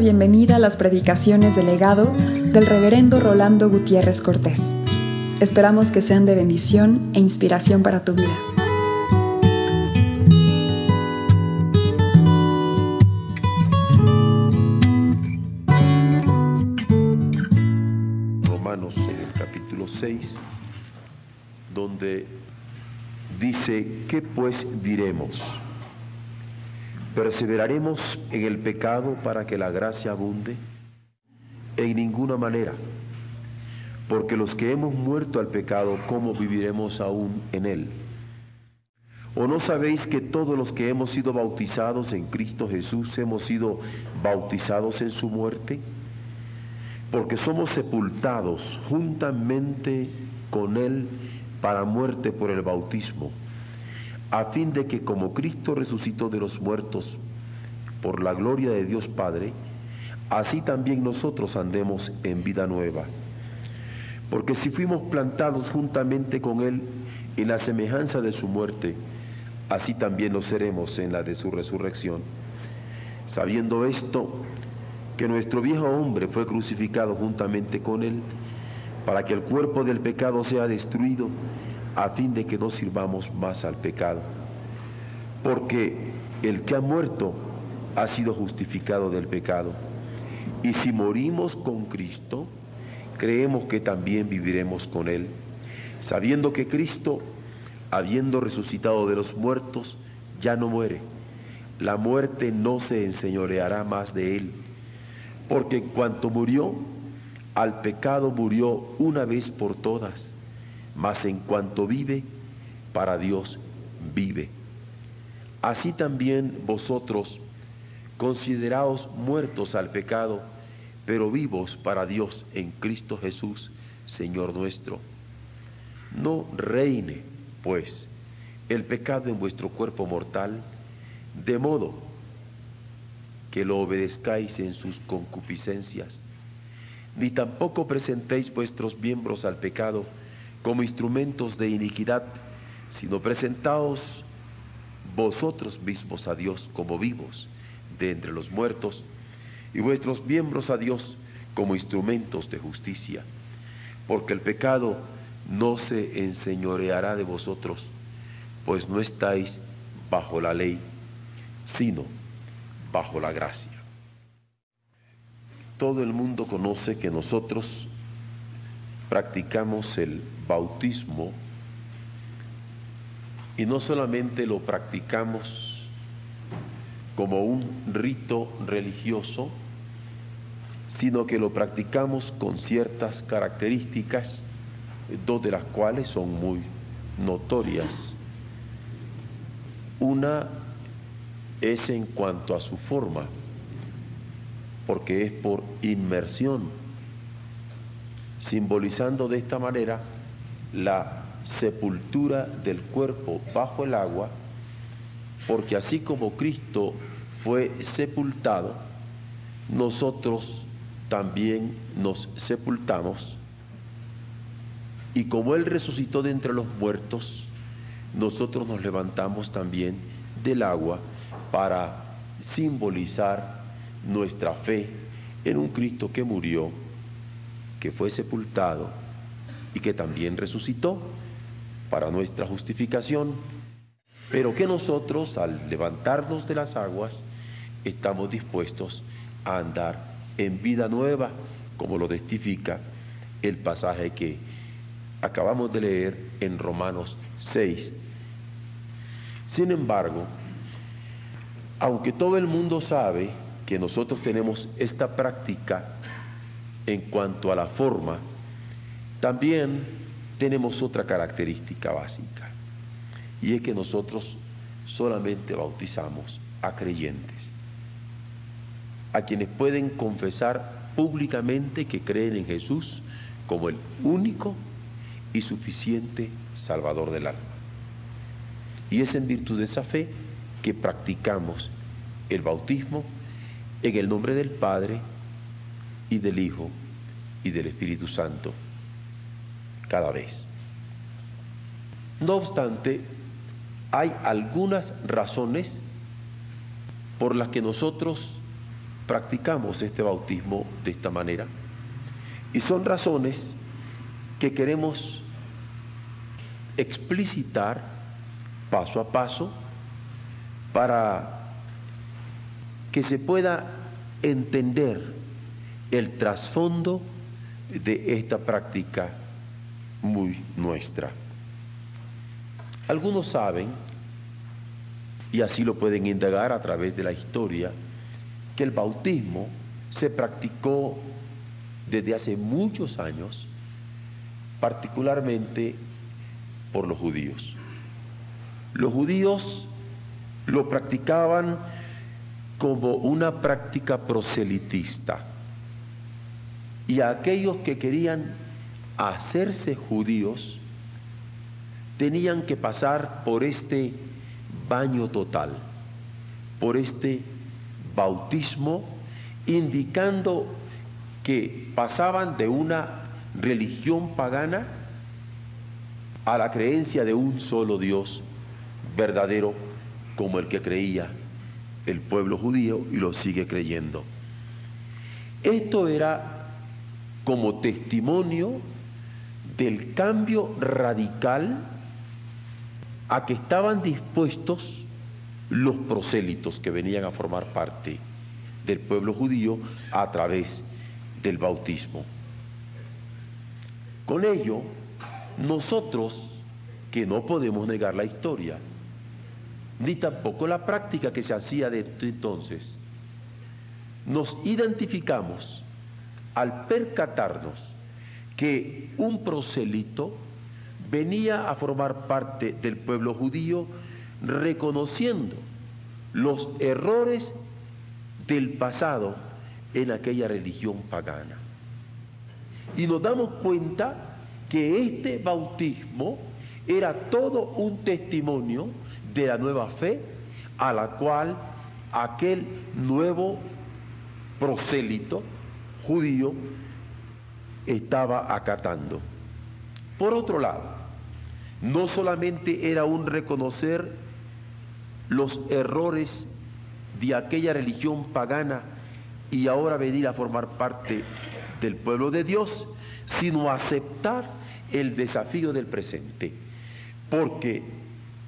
bienvenida a las predicaciones del legado del reverendo Rolando Gutiérrez Cortés. Esperamos que sean de bendición e inspiración para tu vida. Romanos en el capítulo 6, donde dice, ¿qué pues diremos? ¿Perseveraremos en el pecado para que la gracia abunde? En ninguna manera, porque los que hemos muerto al pecado, ¿cómo viviremos aún en él? ¿O no sabéis que todos los que hemos sido bautizados en Cristo Jesús hemos sido bautizados en su muerte? Porque somos sepultados juntamente con Él para muerte por el bautismo a fin de que como Cristo resucitó de los muertos por la gloria de Dios Padre, así también nosotros andemos en vida nueva. Porque si fuimos plantados juntamente con Él en la semejanza de su muerte, así también lo seremos en la de su resurrección. Sabiendo esto, que nuestro viejo hombre fue crucificado juntamente con Él, para que el cuerpo del pecado sea destruido a fin de que no sirvamos más al pecado. Porque el que ha muerto ha sido justificado del pecado. Y si morimos con Cristo, creemos que también viviremos con Él, sabiendo que Cristo, habiendo resucitado de los muertos, ya no muere. La muerte no se enseñoreará más de Él, porque en cuanto murió, al pecado murió una vez por todas mas en cuanto vive, para Dios vive. Así también vosotros, consideraos muertos al pecado, pero vivos para Dios en Cristo Jesús, Señor nuestro. No reine, pues, el pecado en vuestro cuerpo mortal, de modo que lo obedezcáis en sus concupiscencias, ni tampoco presentéis vuestros miembros al pecado, como instrumentos de iniquidad, sino presentaos vosotros mismos a Dios como vivos de entre los muertos, y vuestros miembros a Dios como instrumentos de justicia, porque el pecado no se enseñoreará de vosotros, pues no estáis bajo la ley, sino bajo la gracia. Todo el mundo conoce que nosotros practicamos el bautismo y no solamente lo practicamos como un rito religioso, sino que lo practicamos con ciertas características, dos de las cuales son muy notorias. Una es en cuanto a su forma, porque es por inmersión simbolizando de esta manera la sepultura del cuerpo bajo el agua, porque así como Cristo fue sepultado, nosotros también nos sepultamos, y como Él resucitó de entre los muertos, nosotros nos levantamos también del agua para simbolizar nuestra fe en un Cristo que murió que fue sepultado y que también resucitó para nuestra justificación, pero que nosotros al levantarnos de las aguas estamos dispuestos a andar en vida nueva, como lo testifica el pasaje que acabamos de leer en Romanos 6. Sin embargo, aunque todo el mundo sabe que nosotros tenemos esta práctica en cuanto a la forma, también tenemos otra característica básica, y es que nosotros solamente bautizamos a creyentes, a quienes pueden confesar públicamente que creen en Jesús como el único y suficiente Salvador del alma. Y es en virtud de esa fe que practicamos el bautismo en el nombre del Padre, y del Hijo y del Espíritu Santo cada vez. No obstante, hay algunas razones por las que nosotros practicamos este bautismo de esta manera. Y son razones que queremos explicitar paso a paso para que se pueda entender el trasfondo de esta práctica muy nuestra. Algunos saben, y así lo pueden indagar a través de la historia, que el bautismo se practicó desde hace muchos años, particularmente por los judíos. Los judíos lo practicaban como una práctica proselitista. Y aquellos que querían hacerse judíos tenían que pasar por este baño total, por este bautismo, indicando que pasaban de una religión pagana a la creencia de un solo Dios verdadero como el que creía el pueblo judío y lo sigue creyendo. Esto era como testimonio del cambio radical a que estaban dispuestos los prosélitos que venían a formar parte del pueblo judío a través del bautismo. Con ello, nosotros, que no podemos negar la historia, ni tampoco la práctica que se hacía de entonces. Nos identificamos al percatarnos que un prosélito venía a formar parte del pueblo judío reconociendo los errores del pasado en aquella religión pagana. Y nos damos cuenta que este bautismo era todo un testimonio de la nueva fe a la cual aquel nuevo prosélito judío estaba acatando. Por otro lado, no solamente era un reconocer los errores de aquella religión pagana y ahora venir a formar parte del pueblo de Dios, sino aceptar el desafío del presente. Porque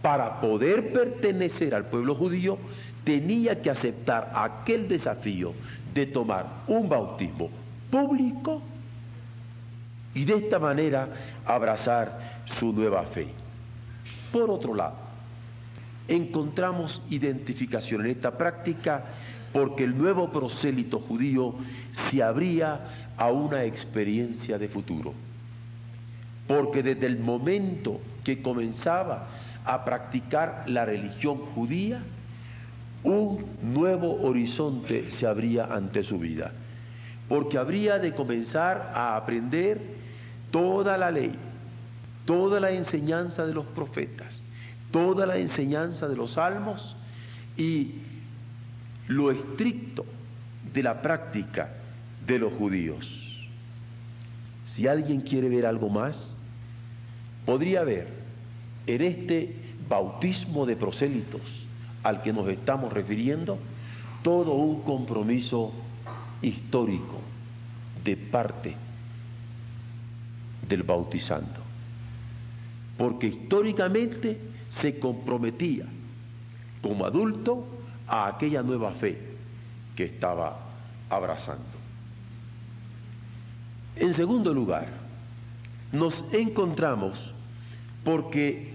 para poder pertenecer al pueblo judío, tenía que aceptar aquel desafío de tomar un bautismo público y de esta manera abrazar su nueva fe. Por otro lado, encontramos identificación en esta práctica porque el nuevo prosélito judío se abría a una experiencia de futuro. Porque desde el momento que comenzaba a practicar la religión judía, un nuevo horizonte se abría ante su vida, porque habría de comenzar a aprender toda la ley, toda la enseñanza de los profetas, toda la enseñanza de los salmos y lo estricto de la práctica de los judíos. Si alguien quiere ver algo más, podría ver en este bautismo de prosélitos al que nos estamos refiriendo, todo un compromiso histórico de parte del bautizando. Porque históricamente se comprometía como adulto a aquella nueva fe que estaba abrazando. En segundo lugar, nos encontramos porque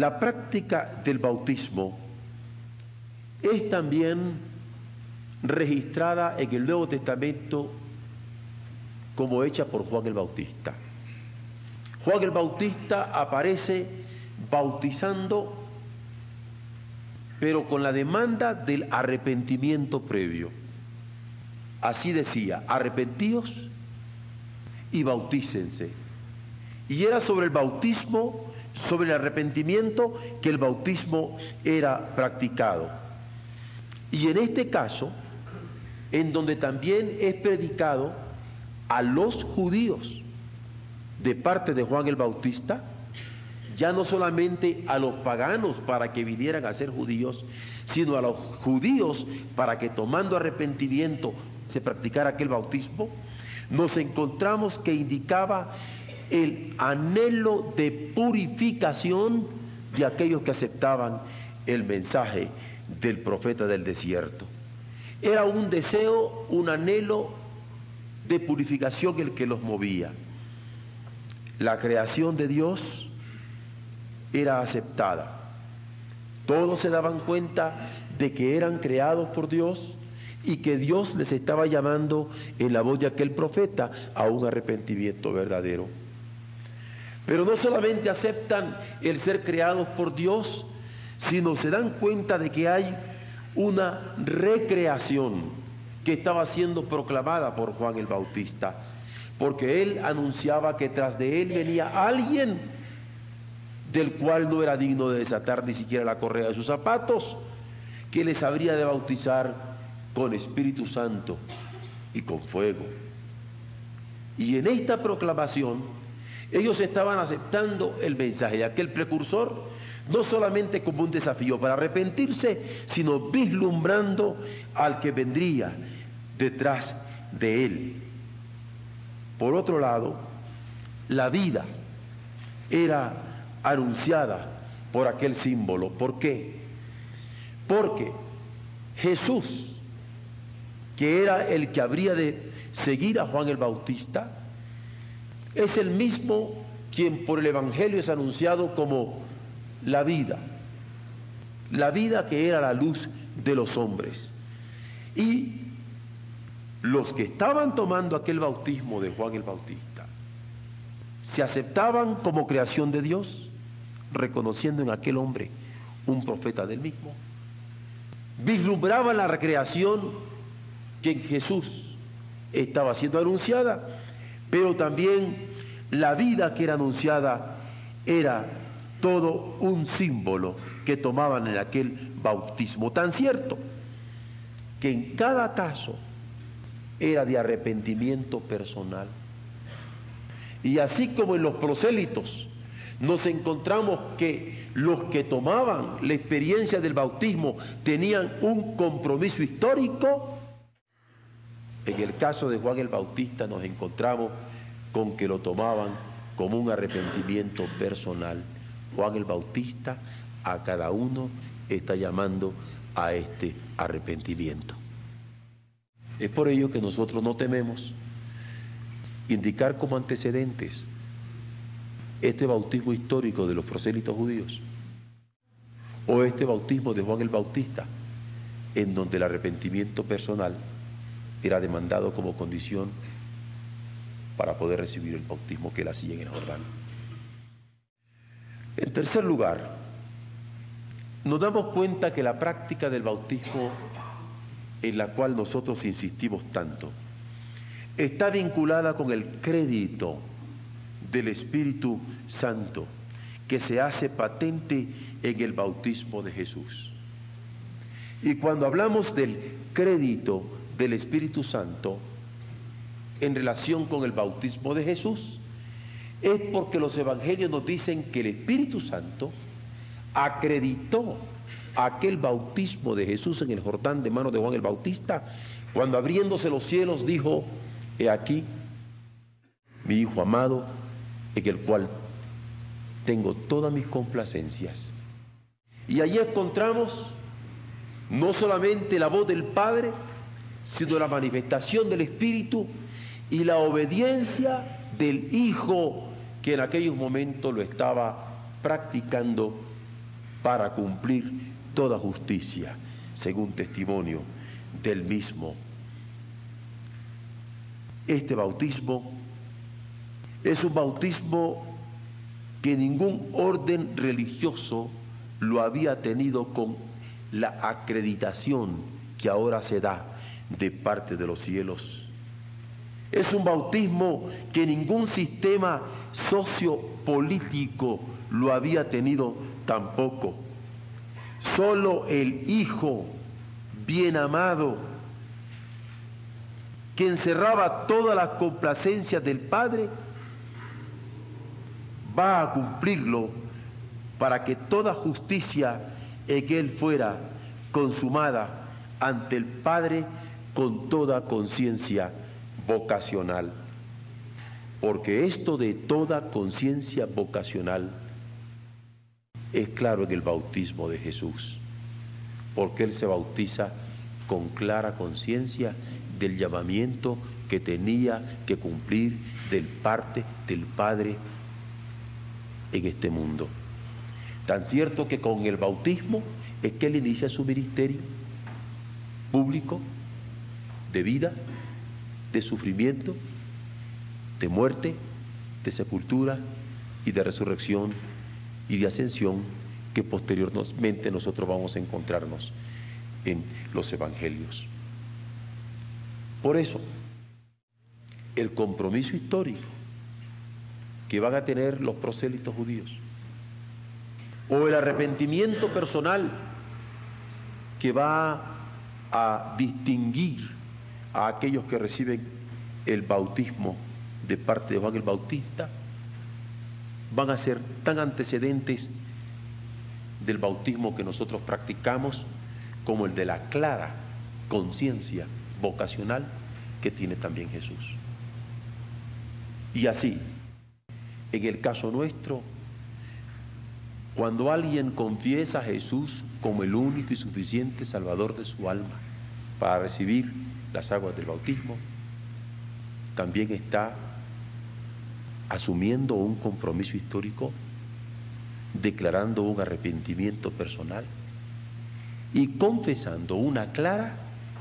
la práctica del bautismo es también registrada en el Nuevo Testamento como hecha por Juan el Bautista. Juan el Bautista aparece bautizando, pero con la demanda del arrepentimiento previo. Así decía, arrepentíos y bautícense y era sobre el bautismo, sobre el arrepentimiento, que el bautismo era practicado. Y en este caso, en donde también es predicado a los judíos de parte de Juan el Bautista, ya no solamente a los paganos para que vinieran a ser judíos, sino a los judíos para que tomando arrepentimiento se practicara aquel bautismo, nos encontramos que indicaba el anhelo de purificación de aquellos que aceptaban el mensaje del profeta del desierto. Era un deseo, un anhelo de purificación el que los movía. La creación de Dios era aceptada. Todos se daban cuenta de que eran creados por Dios y que Dios les estaba llamando en la voz de aquel profeta a un arrepentimiento verdadero. Pero no solamente aceptan el ser creados por Dios, sino se dan cuenta de que hay una recreación que estaba siendo proclamada por Juan el Bautista, porque él anunciaba que tras de él venía alguien del cual no era digno de desatar ni siquiera la correa de sus zapatos, que les habría de bautizar con Espíritu Santo y con fuego. Y en esta proclamación ellos estaban aceptando el mensaje de aquel precursor, no solamente como un desafío para arrepentirse, sino vislumbrando al que vendría detrás de él. Por otro lado, la vida era anunciada por aquel símbolo. ¿Por qué? Porque Jesús, que era el que habría de seguir a Juan el Bautista, es el mismo quien por el Evangelio es anunciado como la vida, la vida que era la luz de los hombres. Y los que estaban tomando aquel bautismo de Juan el Bautista, se aceptaban como creación de Dios, reconociendo en aquel hombre un profeta del mismo. Vislumbraban la recreación que en Jesús estaba siendo anunciada, pero también la vida que era anunciada era todo un símbolo que tomaban en aquel bautismo. Tan cierto que en cada caso era de arrepentimiento personal. Y así como en los prosélitos nos encontramos que los que tomaban la experiencia del bautismo tenían un compromiso histórico, en el caso de Juan el Bautista nos encontramos con que lo tomaban como un arrepentimiento personal. Juan el Bautista a cada uno está llamando a este arrepentimiento. Es por ello que nosotros no tememos indicar como antecedentes este bautismo histórico de los prosélitos judíos o este bautismo de Juan el Bautista, en donde el arrepentimiento personal era demandado como condición para poder recibir el bautismo que él hacía en el Jordán. En tercer lugar, nos damos cuenta que la práctica del bautismo en la cual nosotros insistimos tanto, está vinculada con el crédito del Espíritu Santo que se hace patente en el bautismo de Jesús. Y cuando hablamos del crédito del Espíritu Santo en relación con el bautismo de Jesús, es porque los evangelios nos dicen que el Espíritu Santo acreditó aquel bautismo de Jesús en el Jordán de mano de Juan el Bautista, cuando abriéndose los cielos dijo, he aquí mi Hijo amado, en el cual tengo todas mis complacencias. Y allí encontramos no solamente la voz del Padre, sino la manifestación del Espíritu y la obediencia del Hijo que en aquellos momentos lo estaba practicando para cumplir toda justicia, según testimonio del mismo. Este bautismo es un bautismo que ningún orden religioso lo había tenido con la acreditación que ahora se da de parte de los cielos. Es un bautismo que ningún sistema sociopolítico lo había tenido tampoco. Solo el Hijo bien amado, que encerraba todas las complacencias del Padre, va a cumplirlo para que toda justicia en él fuera consumada ante el Padre con toda conciencia vocacional. Porque esto de toda conciencia vocacional es claro en el bautismo de Jesús, porque Él se bautiza con clara conciencia del llamamiento que tenía que cumplir del parte del Padre en este mundo. Tan cierto que con el bautismo es que Él inicia su ministerio público de vida, de sufrimiento, de muerte, de sepultura y de resurrección y de ascensión que posteriormente nosotros vamos a encontrarnos en los evangelios. Por eso, el compromiso histórico que van a tener los prosélitos judíos, o el arrepentimiento personal que va a distinguir a aquellos que reciben el bautismo de parte de Juan el Bautista, van a ser tan antecedentes del bautismo que nosotros practicamos como el de la clara conciencia vocacional que tiene también Jesús. Y así, en el caso nuestro, cuando alguien confiesa a Jesús como el único y suficiente Salvador de su alma para recibir las aguas del bautismo, también está asumiendo un compromiso histórico, declarando un arrepentimiento personal y confesando una clara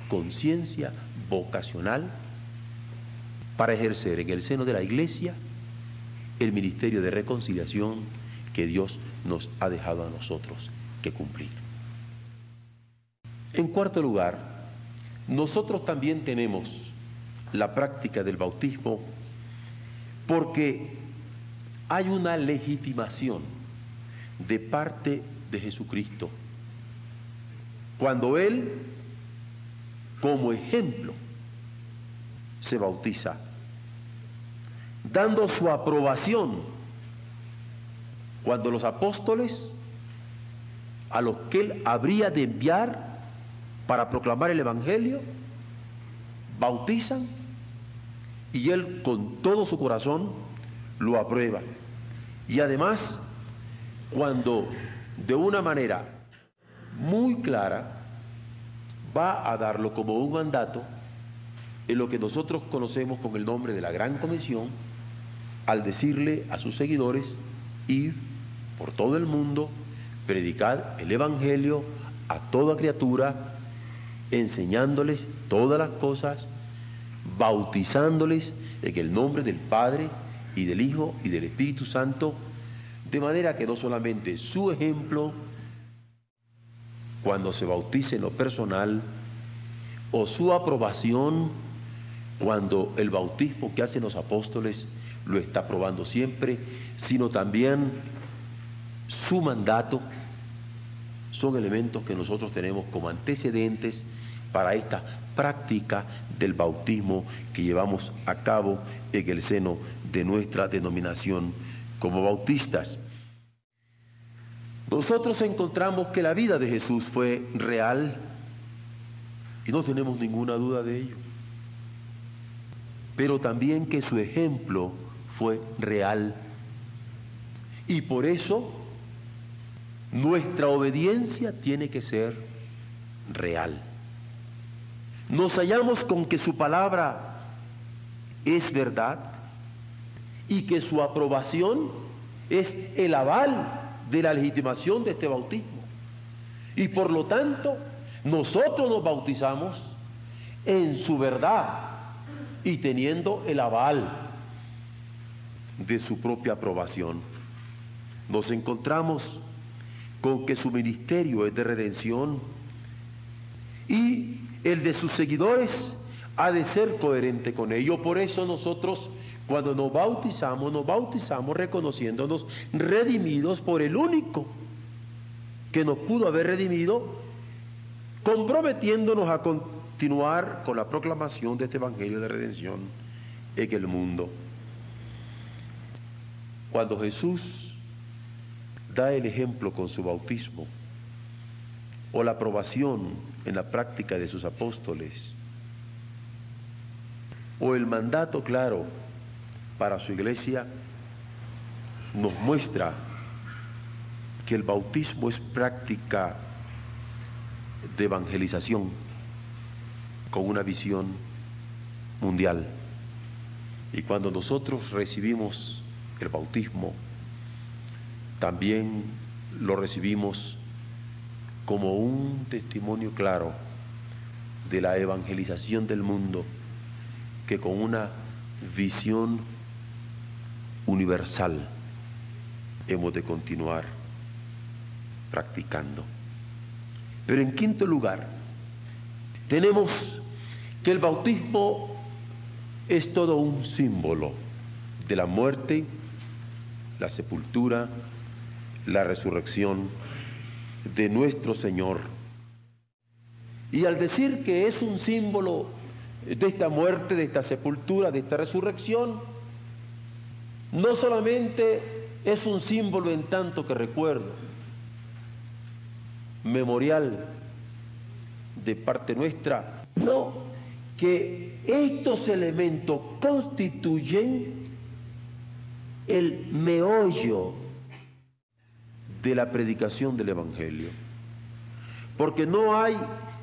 conciencia vocacional para ejercer en el seno de la iglesia el ministerio de reconciliación que Dios nos ha dejado a nosotros que cumplir. En cuarto lugar, nosotros también tenemos la práctica del bautismo porque hay una legitimación de parte de Jesucristo. Cuando Él, como ejemplo, se bautiza, dando su aprobación cuando los apóstoles, a los que Él habría de enviar para proclamar el Evangelio, bautizan y Él con todo su corazón lo aprueba. Y además, cuando de una manera muy clara va a darlo como un mandato en lo que nosotros conocemos con el nombre de la Gran Comisión, al decirle a sus seguidores, ir por todo el mundo, predicar el Evangelio a toda criatura, enseñándoles todas las cosas, bautizándoles en el nombre del Padre y del Hijo y del Espíritu Santo, de manera que no solamente su ejemplo, cuando se bautice en lo personal, o su aprobación cuando el bautismo que hacen los apóstoles lo está probando siempre, sino también su mandato, son elementos que nosotros tenemos como antecedentes para esta práctica del bautismo que llevamos a cabo en el seno de nuestra denominación como bautistas. Nosotros encontramos que la vida de Jesús fue real y no tenemos ninguna duda de ello, pero también que su ejemplo fue real y por eso nuestra obediencia tiene que ser real. Nos hallamos con que su palabra es verdad y que su aprobación es el aval de la legitimación de este bautismo. Y por lo tanto, nosotros nos bautizamos en su verdad y teniendo el aval de su propia aprobación. Nos encontramos con que su ministerio es de redención y el de sus seguidores ha de ser coherente con ello. Por eso nosotros cuando nos bautizamos, nos bautizamos reconociéndonos redimidos por el único que nos pudo haber redimido, comprometiéndonos a continuar con la proclamación de este Evangelio de redención en el mundo. Cuando Jesús da el ejemplo con su bautismo o la aprobación en la práctica de sus apóstoles o el mandato claro para su iglesia nos muestra que el bautismo es práctica de evangelización con una visión mundial. Y cuando nosotros recibimos el bautismo, también lo recibimos como un testimonio claro de la evangelización del mundo que con una visión universal hemos de continuar practicando. Pero en quinto lugar, tenemos que el bautismo es todo un símbolo de la muerte, la sepultura, la resurrección de nuestro Señor. Y al decir que es un símbolo de esta muerte, de esta sepultura, de esta resurrección, no solamente es un símbolo en tanto que recuerdo, memorial de parte nuestra, no, que estos elementos constituyen el meollo de la predicación del Evangelio. Porque no hay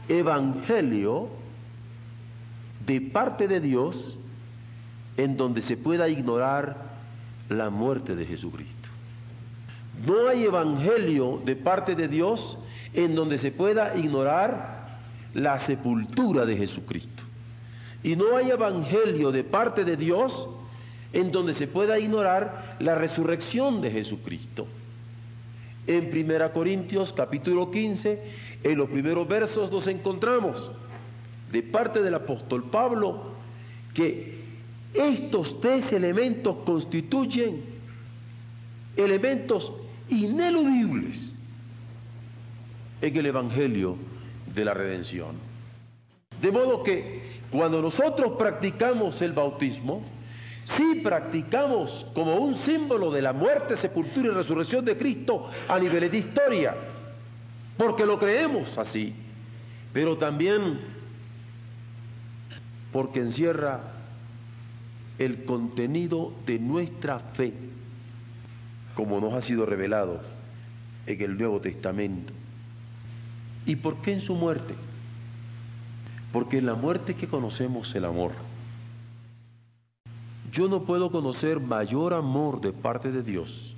Evangelio de parte de Dios en donde se pueda ignorar la muerte de Jesucristo. No hay Evangelio de parte de Dios en donde se pueda ignorar la sepultura de Jesucristo. Y no hay evangelio de parte de Dios en donde se pueda ignorar la resurrección de Jesucristo. En 1 Corintios capítulo 15, en los primeros versos nos encontramos de parte del apóstol Pablo que estos tres elementos constituyen elementos ineludibles en el Evangelio de la redención. De modo que cuando nosotros practicamos el bautismo, sí practicamos como un símbolo de la muerte, sepultura y resurrección de Cristo a nivel de historia, porque lo creemos así, pero también porque encierra el contenido de nuestra fe, como nos ha sido revelado en el Nuevo Testamento. ¿Y por qué en su muerte? Porque en la muerte que conocemos el amor. Yo no puedo conocer mayor amor de parte de Dios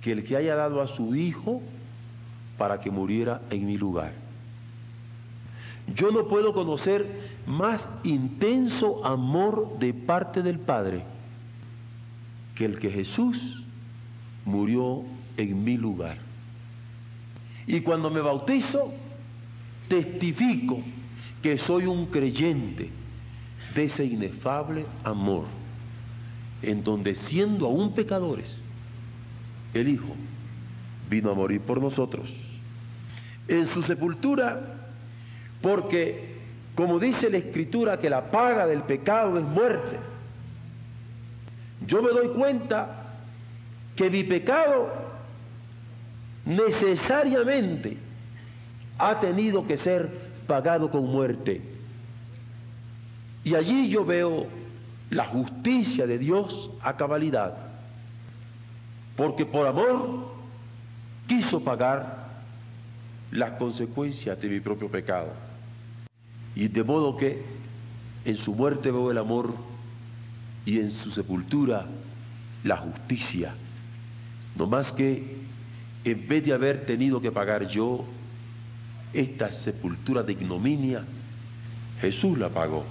que el que haya dado a su Hijo para que muriera en mi lugar. Yo no puedo conocer más intenso amor de parte del Padre que el que Jesús murió en mi lugar. Y cuando me bautizo, testifico que soy un creyente de ese inefable amor, en donde siendo aún pecadores, el Hijo vino a morir por nosotros. En su sepultura, porque como dice la Escritura que la paga del pecado es muerte, yo me doy cuenta que mi pecado necesariamente ha tenido que ser pagado con muerte. Y allí yo veo la justicia de Dios a cabalidad, porque por amor quiso pagar las consecuencias de mi propio pecado. Y de modo que en su muerte veo el amor y en su sepultura la justicia. No más que en vez de haber tenido que pagar yo esta sepultura de ignominia, Jesús la pagó.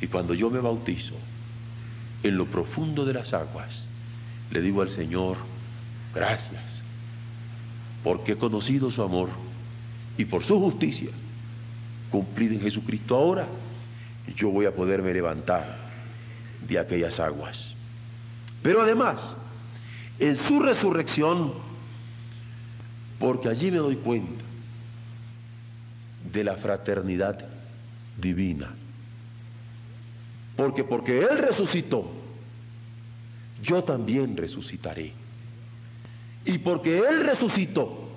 Y cuando yo me bautizo, en lo profundo de las aguas, le digo al Señor, gracias, porque he conocido su amor y por su justicia, cumplida en Jesucristo ahora, yo voy a poderme levantar de aquellas aguas. Pero además, en su resurrección, porque allí me doy cuenta de la fraternidad divina. Porque porque Él resucitó, yo también resucitaré. Y porque Él resucitó,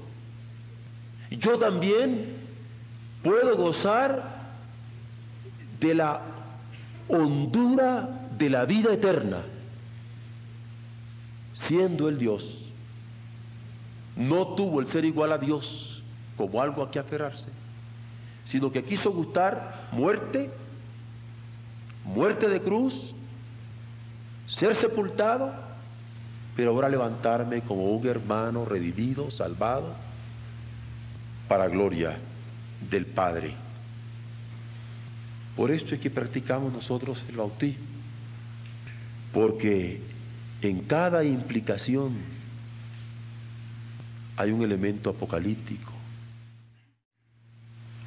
yo también puedo gozar de la hondura de la vida eterna, siendo el Dios. No tuvo el ser igual a Dios como algo a que aferrarse, sino que quiso gustar muerte, muerte de cruz, ser sepultado, pero ahora levantarme como un hermano redimido, salvado, para gloria del Padre. Por esto es que practicamos nosotros el bautismo, porque en cada implicación hay un elemento apocalíptico,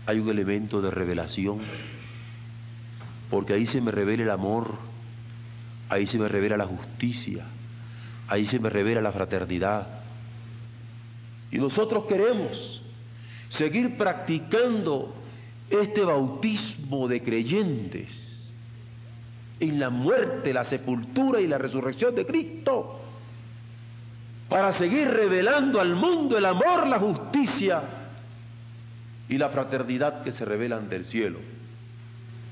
hay un elemento de revelación, porque ahí se me revela el amor, ahí se me revela la justicia, ahí se me revela la fraternidad. Y nosotros queremos seguir practicando este bautismo de creyentes en la muerte, la sepultura y la resurrección de Cristo, para seguir revelando al mundo el amor, la justicia y la fraternidad que se revelan del cielo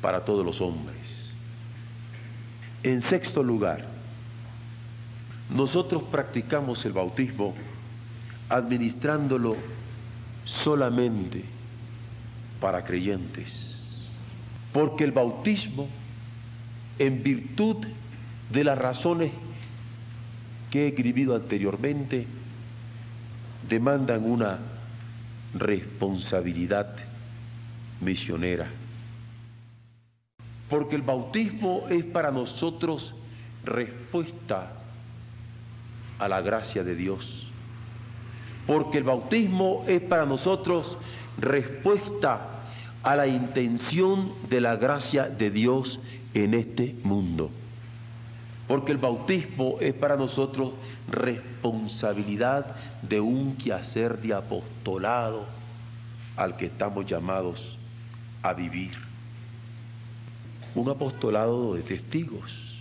para todos los hombres. En sexto lugar, nosotros practicamos el bautismo administrándolo solamente para creyentes. Porque el bautismo, en virtud de las razones que he escribido anteriormente, demandan una responsabilidad misionera. Porque el bautismo es para nosotros respuesta a la gracia de Dios porque el bautismo es para nosotros respuesta a la intención de la gracia de Dios en este mundo. Porque el bautismo es para nosotros responsabilidad de un quehacer de apostolado al que estamos llamados a vivir. Un apostolado de testigos,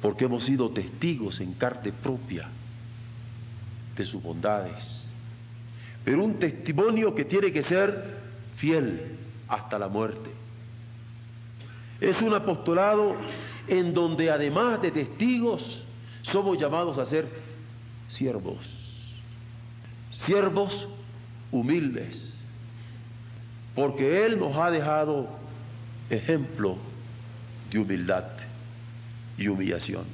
porque hemos sido testigos en carne propia de sus bondades. Pero un testimonio que tiene que ser fiel hasta la muerte. Es un apostolado en donde además de testigos somos llamados a ser siervos. Siervos humildes. Porque Él nos ha dejado ejemplo de humildad y humillación.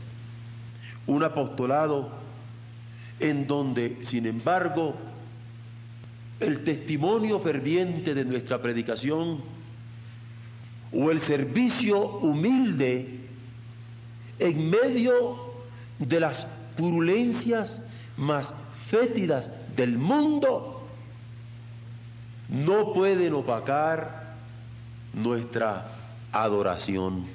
Un apostolado en donde, sin embargo, el testimonio ferviente de nuestra predicación o el servicio humilde en medio de las purulencias más fétidas del mundo no pueden opacar nuestra adoración.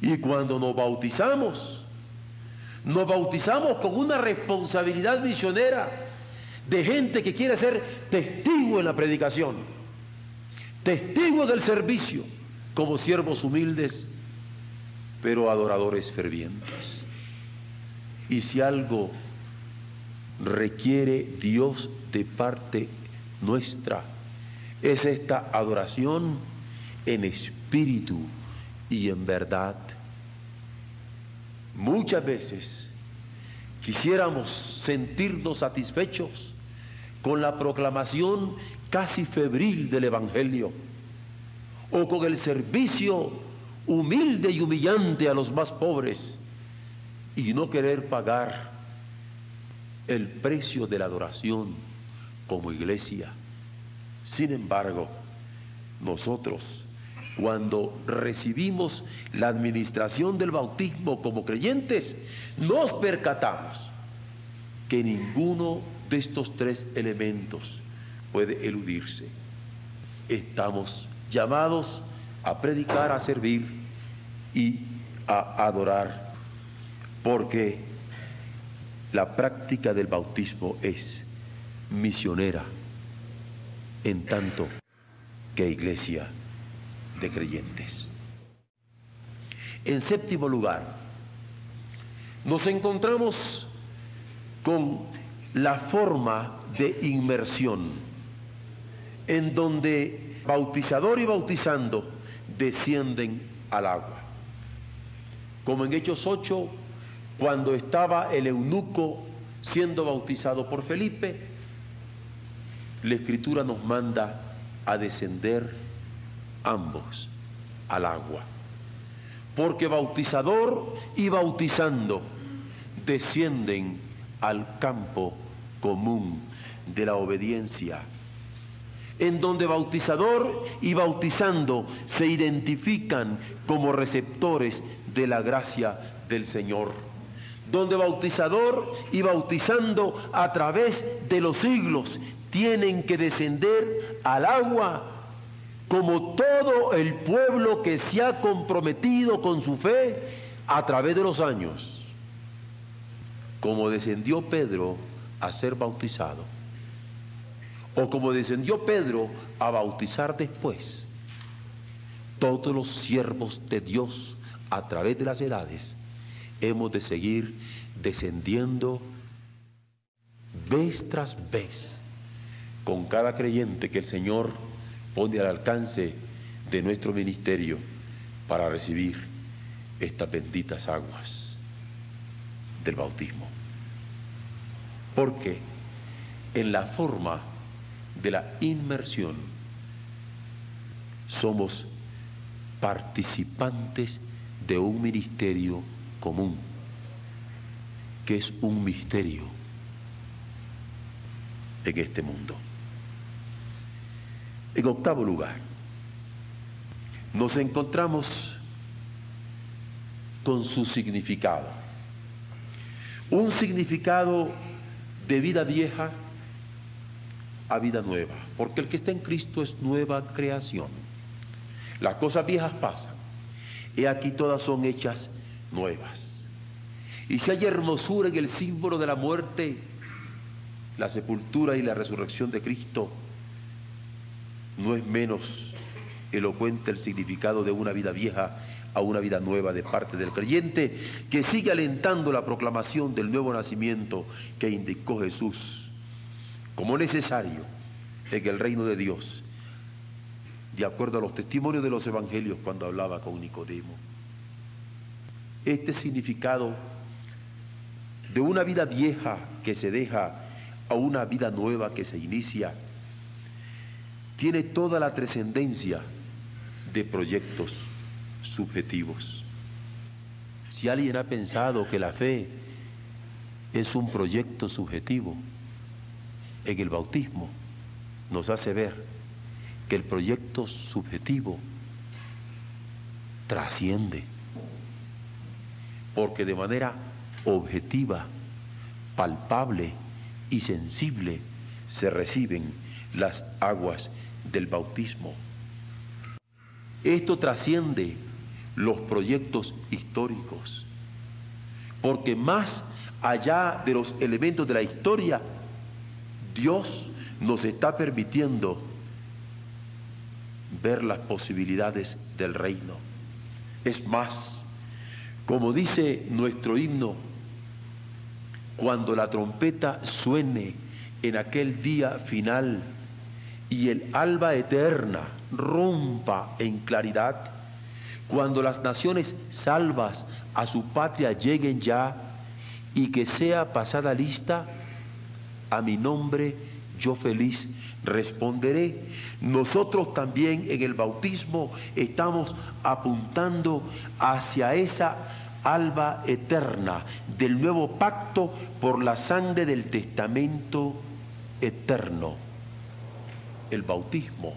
Y cuando nos bautizamos, nos bautizamos con una responsabilidad misionera de gente que quiere ser testigo en la predicación, testigo del servicio, como siervos humildes, pero adoradores fervientes. Y si algo requiere Dios de parte nuestra, es esta adoración en espíritu y en verdad Muchas veces quisiéramos sentirnos satisfechos con la proclamación casi febril del Evangelio o con el servicio humilde y humillante a los más pobres y no querer pagar el precio de la adoración como iglesia. Sin embargo, nosotros cuando recibimos la administración del bautismo como creyentes, nos percatamos que ninguno de estos tres elementos puede eludirse. Estamos llamados a predicar, a servir y a adorar, porque la práctica del bautismo es misionera en tanto que iglesia de creyentes. En séptimo lugar, nos encontramos con la forma de inmersión, en donde bautizador y bautizando descienden al agua. Como en Hechos 8, cuando estaba el eunuco siendo bautizado por Felipe, la escritura nos manda a descender ambos al agua. Porque bautizador y bautizando descienden al campo común de la obediencia, en donde bautizador y bautizando se identifican como receptores de la gracia del Señor, donde bautizador y bautizando a través de los siglos tienen que descender al agua como todo el pueblo que se ha comprometido con su fe a través de los años, como descendió Pedro a ser bautizado, o como descendió Pedro a bautizar después, todos los siervos de Dios a través de las edades hemos de seguir descendiendo vez tras vez con cada creyente que el Señor pone al alcance de nuestro ministerio para recibir estas benditas aguas del bautismo. Porque en la forma de la inmersión somos participantes de un ministerio común, que es un misterio en este mundo. En octavo lugar, nos encontramos con su significado. Un significado de vida vieja a vida nueva, porque el que está en Cristo es nueva creación. Las cosas viejas pasan, y aquí todas son hechas nuevas. Y si hay hermosura en el símbolo de la muerte, la sepultura y la resurrección de Cristo, no es menos elocuente el significado de una vida vieja a una vida nueva de parte del creyente que sigue alentando la proclamación del nuevo nacimiento que indicó Jesús como necesario en el reino de Dios, de acuerdo a los testimonios de los evangelios cuando hablaba con Nicodemo. Este significado de una vida vieja que se deja a una vida nueva que se inicia tiene toda la trascendencia de proyectos subjetivos. Si alguien ha pensado que la fe es un proyecto subjetivo, en el bautismo nos hace ver que el proyecto subjetivo trasciende, porque de manera objetiva, palpable y sensible se reciben las aguas del bautismo. Esto trasciende los proyectos históricos, porque más allá de los elementos de la historia, Dios nos está permitiendo ver las posibilidades del reino. Es más, como dice nuestro himno, cuando la trompeta suene en aquel día final, y el alba eterna rompa en claridad, cuando las naciones salvas a su patria lleguen ya y que sea pasada lista, a mi nombre yo feliz responderé. Nosotros también en el bautismo estamos apuntando hacia esa alba eterna del nuevo pacto por la sangre del testamento eterno el bautismo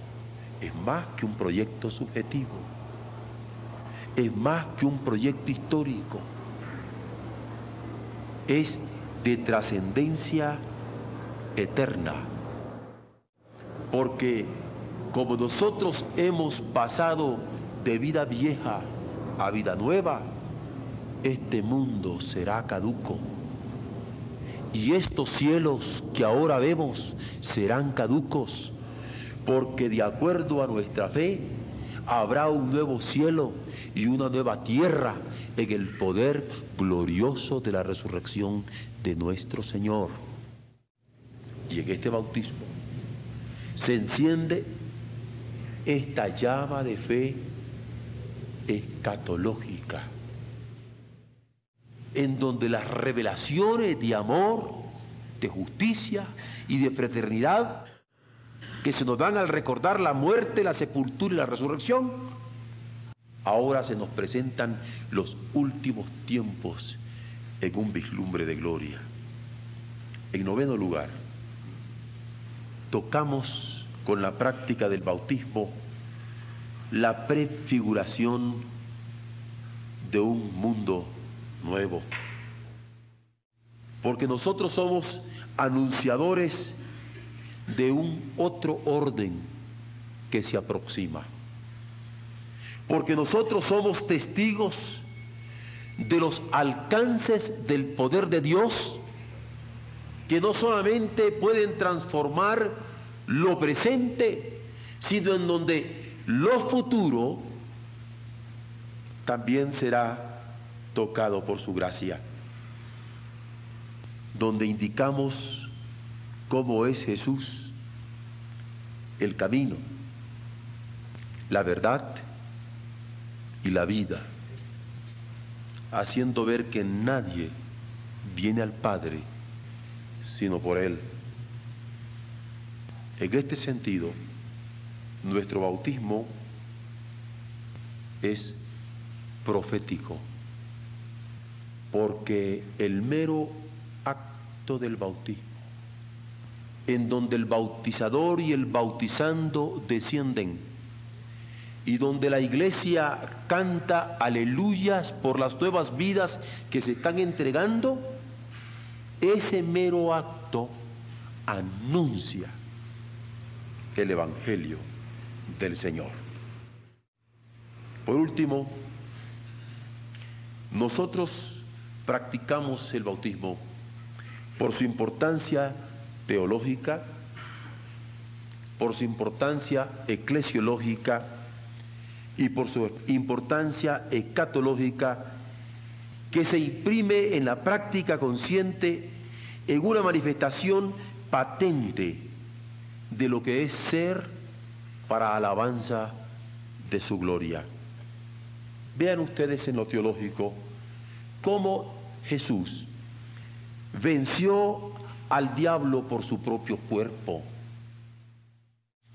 es más que un proyecto subjetivo, es más que un proyecto histórico, es de trascendencia eterna. Porque como nosotros hemos pasado de vida vieja a vida nueva, este mundo será caduco. Y estos cielos que ahora vemos serán caducos porque de acuerdo a nuestra fe, habrá un nuevo cielo y una nueva tierra en el poder glorioso de la resurrección de nuestro Señor. Y en este bautismo se enciende esta llama de fe escatológica, en donde las revelaciones de amor, de justicia y de fraternidad que se nos dan al recordar la muerte, la sepultura y la resurrección, ahora se nos presentan los últimos tiempos en un vislumbre de gloria. En noveno lugar, tocamos con la práctica del bautismo la prefiguración de un mundo nuevo. Porque nosotros somos anunciadores de un otro orden que se aproxima. Porque nosotros somos testigos de los alcances del poder de Dios que no solamente pueden transformar lo presente, sino en donde lo futuro también será tocado por su gracia, donde indicamos cómo es Jesús, el camino, la verdad y la vida, haciendo ver que nadie viene al Padre sino por Él. En este sentido, nuestro bautismo es profético, porque el mero acto del bautismo, en donde el bautizador y el bautizando descienden, y donde la iglesia canta aleluyas por las nuevas vidas que se están entregando, ese mero acto anuncia el Evangelio del Señor. Por último, nosotros practicamos el bautismo por su importancia teológica, por su importancia eclesiológica y por su importancia escatológica que se imprime en la práctica consciente en una manifestación patente de lo que es ser para alabanza de su gloria. Vean ustedes en lo teológico cómo Jesús venció al diablo por su propio cuerpo,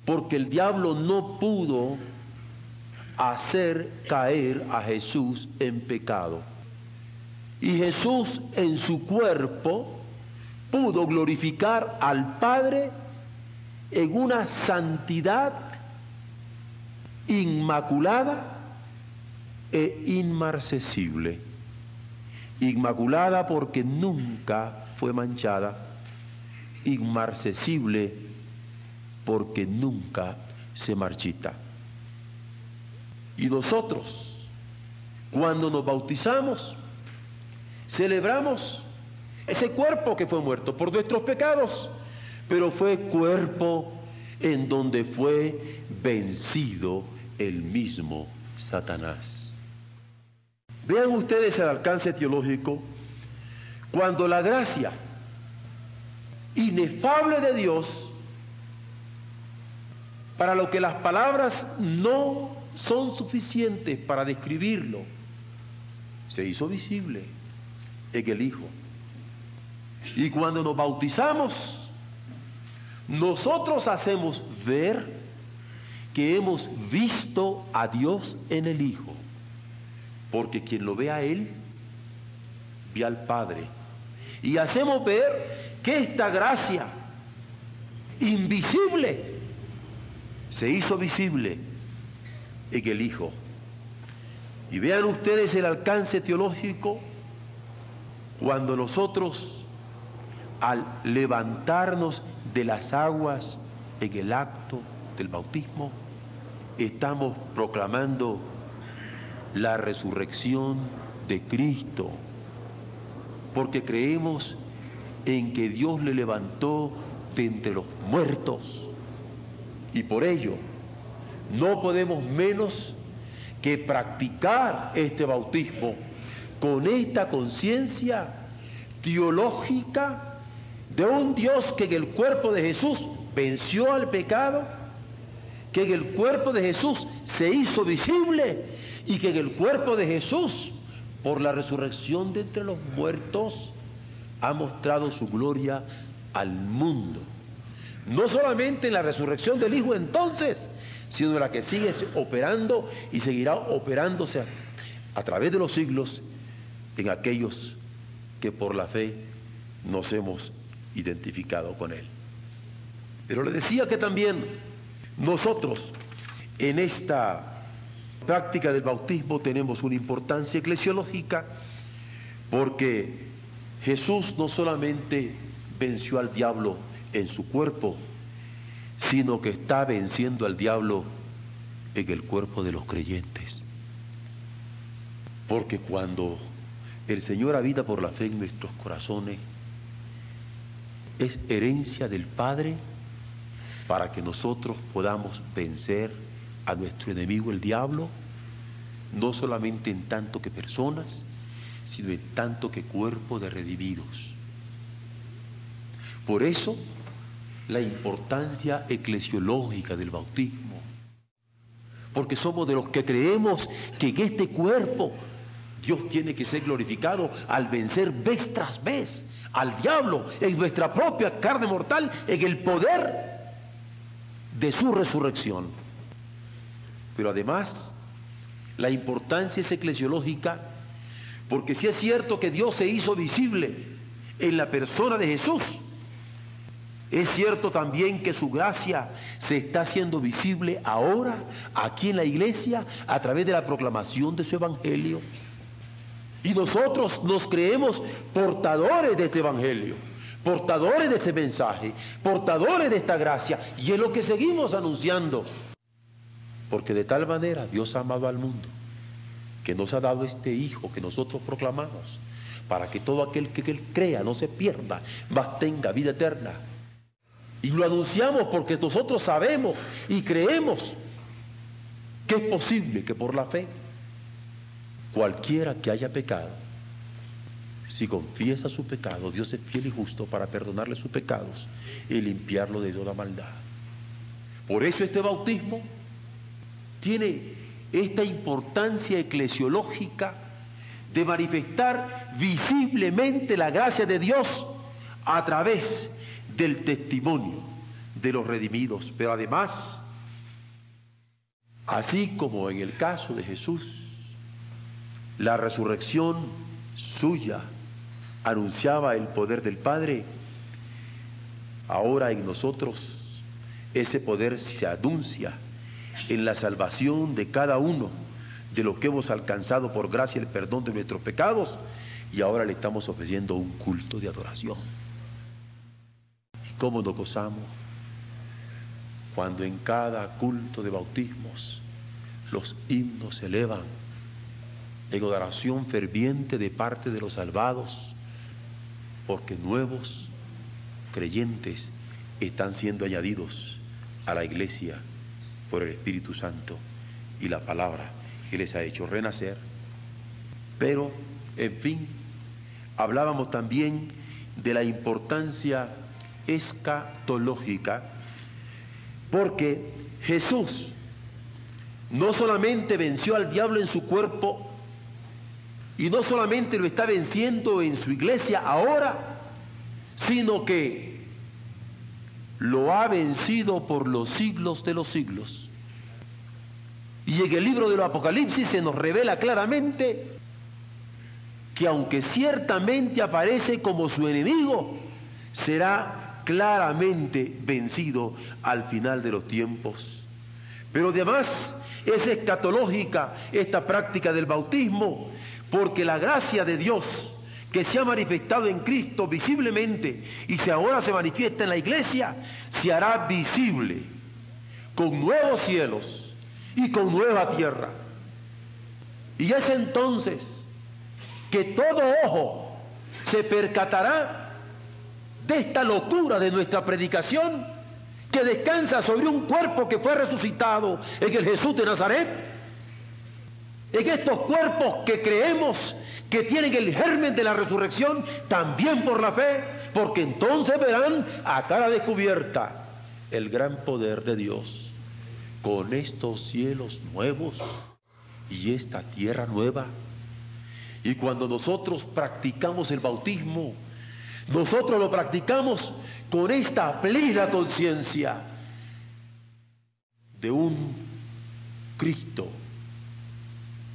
porque el diablo no pudo hacer caer a Jesús en pecado. Y Jesús en su cuerpo pudo glorificar al Padre en una santidad inmaculada e inmarcesible. Inmaculada porque nunca fue manchada, inmarcesible porque nunca se marchita. Y nosotros, cuando nos bautizamos, celebramos ese cuerpo que fue muerto por nuestros pecados, pero fue cuerpo en donde fue vencido el mismo Satanás. Vean ustedes el alcance teológico cuando la gracia inefable de Dios, para lo que las palabras no son suficientes para describirlo, se hizo visible en el Hijo. Y cuando nos bautizamos, nosotros hacemos ver que hemos visto a Dios en el Hijo. Porque quien lo ve a Él, ve al Padre. Y hacemos ver que esta gracia invisible se hizo visible en el Hijo. Y vean ustedes el alcance teológico cuando nosotros, al levantarnos de las aguas en el acto del bautismo, estamos proclamando la resurrección de Cristo, porque creemos en que Dios le levantó de entre los muertos. Y por ello no podemos menos que practicar este bautismo con esta conciencia teológica de un Dios que en el cuerpo de Jesús venció al pecado, que en el cuerpo de Jesús se hizo visible y que en el cuerpo de Jesús, por la resurrección de entre los muertos, ha mostrado su gloria al mundo. No solamente en la resurrección del Hijo entonces, sino en la que sigue operando y seguirá operándose a, través de los siglos en aquellos que por la fe nos hemos identificado con Él. Pero le decía que también nosotros en esta práctica del bautismo tenemos una importancia eclesiológica porque Jesús no solamente venció al diablo en su cuerpo, sino que está venciendo al diablo en el cuerpo de los creyentes. Porque cuando el Señor habita por la fe en nuestros corazones, es herencia del Padre para que nosotros podamos vencer a nuestro enemigo el diablo, no solamente en tanto que personas, sino en tanto que cuerpo de redimidos. Por eso, la importancia eclesiológica del bautismo. Porque somos de los que creemos que en este cuerpo Dios tiene que ser glorificado al vencer vez tras vez al diablo en nuestra propia carne mortal, en el poder de su resurrección. Pero además, la importancia es eclesiológica, porque si es cierto que Dios se hizo visible en la persona de Jesús, es cierto también que su gracia se está haciendo visible ahora aquí en la iglesia a través de la proclamación de su evangelio. Y nosotros nos creemos portadores de este evangelio, portadores de este mensaje, portadores de esta gracia. Y es lo que seguimos anunciando. Porque de tal manera Dios ha amado al mundo que nos ha dado este Hijo que nosotros proclamamos, para que todo aquel que él crea no se pierda, mas tenga vida eterna. Y lo anunciamos porque nosotros sabemos y creemos que es posible que por la fe cualquiera que haya pecado, si confiesa su pecado, Dios es fiel y justo para perdonarle sus pecados y limpiarlo de toda maldad. Por eso este bautismo tiene esta importancia eclesiológica de manifestar visiblemente la gracia de Dios a través del testimonio de los redimidos, pero además, así como en el caso de Jesús, la resurrección suya anunciaba el poder del Padre, ahora en nosotros ese poder se anuncia en la salvación de cada uno de los que hemos alcanzado por gracia el perdón de nuestros pecados y ahora le estamos ofreciendo un culto de adoración. ¿Cómo nos gozamos cuando en cada culto de bautismos los himnos se elevan en oración ferviente de parte de los salvados, porque nuevos creyentes están siendo añadidos a la iglesia por el Espíritu Santo y la palabra que les ha hecho renacer. Pero, en fin, hablábamos también de la importancia escatológica, porque Jesús no solamente venció al diablo en su cuerpo, y no solamente lo está venciendo en su iglesia ahora, sino que lo ha vencido por los siglos de los siglos. Y en el libro del Apocalipsis se nos revela claramente que aunque ciertamente aparece como su enemigo, será claramente vencido al final de los tiempos. Pero además es escatológica esta práctica del bautismo, porque la gracia de Dios que se ha manifestado en Cristo visiblemente y si ahora se manifiesta en la iglesia, se hará visible con nuevos cielos y con nueva tierra. Y es entonces que todo ojo se percatará de esta locura de nuestra predicación que descansa sobre un cuerpo que fue resucitado en el Jesús de Nazaret. En estos cuerpos que creemos que tienen el germen de la resurrección, también por la fe, porque entonces verán a cara descubierta el gran poder de Dios con estos cielos nuevos y esta tierra nueva. Y cuando nosotros practicamos el bautismo, nosotros lo practicamos con esta plena conciencia de un Cristo,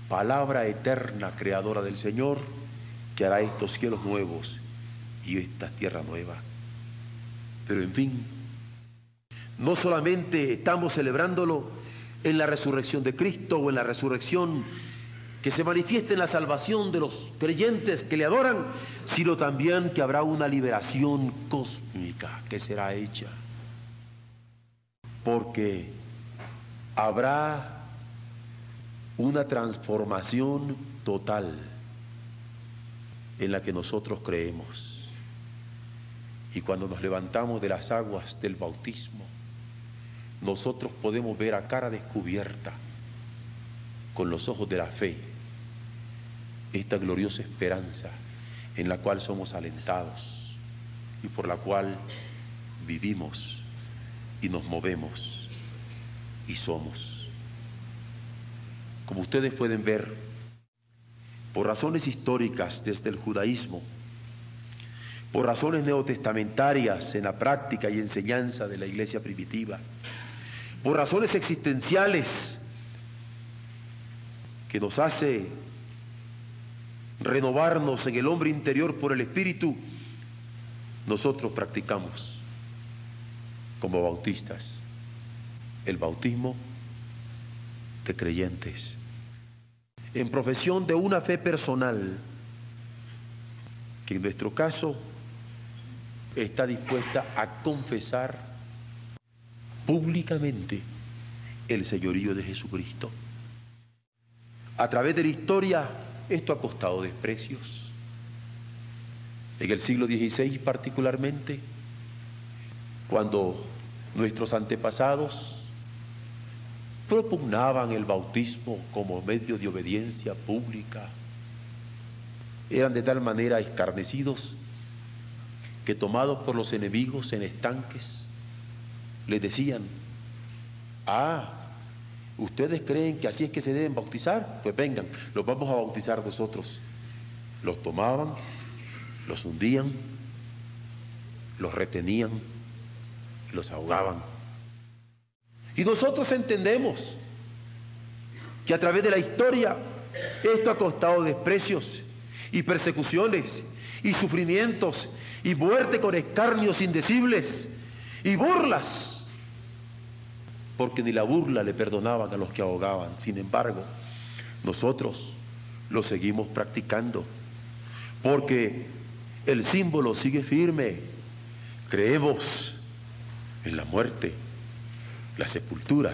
palabra eterna, creadora del Señor, que hará estos cielos nuevos y esta tierra nueva. Pero en fin, no solamente estamos celebrándolo en la resurrección de Cristo o en la resurrección que se manifieste en la salvación de los creyentes que le adoran, sino también que habrá una liberación cósmica que será hecha. Porque habrá una transformación total en la que nosotros creemos. Y cuando nos levantamos de las aguas del bautismo, nosotros podemos ver a cara descubierta, con los ojos de la fe, esta gloriosa esperanza en la cual somos alentados y por la cual vivimos y nos movemos y somos. Como ustedes pueden ver, por razones históricas desde el judaísmo, por razones neotestamentarias en la práctica y enseñanza de la iglesia primitiva, por razones existenciales que nos hace renovarnos en el hombre interior por el Espíritu, nosotros practicamos como bautistas el bautismo creyentes en profesión de una fe personal que en nuestro caso está dispuesta a confesar públicamente el señorío de Jesucristo. A través de la historia esto ha costado desprecios. En el siglo XVI particularmente, cuando nuestros antepasados propugnaban el bautismo como medio de obediencia pública, eran de tal manera escarnecidos que tomados por los enemigos en estanques, les decían, ah, ¿Ustedes creen que así es que se deben bautizar? Pues vengan, los vamos a bautizar nosotros. Los tomaban, los hundían, los retenían, los ahogaban. Y nosotros entendemos que a través de la historia esto ha costado desprecios y persecuciones y sufrimientos y muerte con escarnios indecibles y burlas porque ni la burla le perdonaban a los que ahogaban. Sin embargo, nosotros lo seguimos practicando, porque el símbolo sigue firme. Creemos en la muerte, la sepultura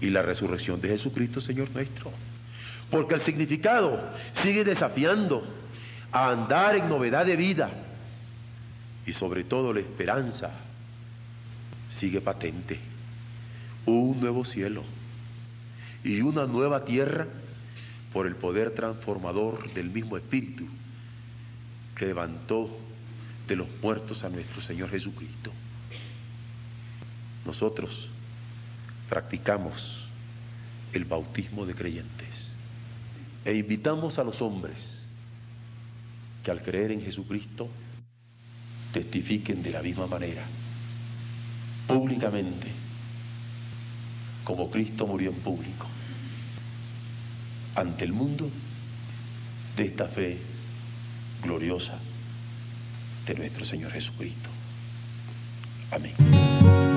y la resurrección de Jesucristo, Señor nuestro. Porque el significado sigue desafiando a andar en novedad de vida y sobre todo la esperanza sigue patente un nuevo cielo y una nueva tierra por el poder transformador del mismo Espíritu que levantó de los muertos a nuestro Señor Jesucristo. Nosotros practicamos el bautismo de creyentes e invitamos a los hombres que al creer en Jesucristo testifiquen de la misma manera, públicamente como Cristo murió en público ante el mundo de esta fe gloriosa de nuestro Señor Jesucristo. Amén.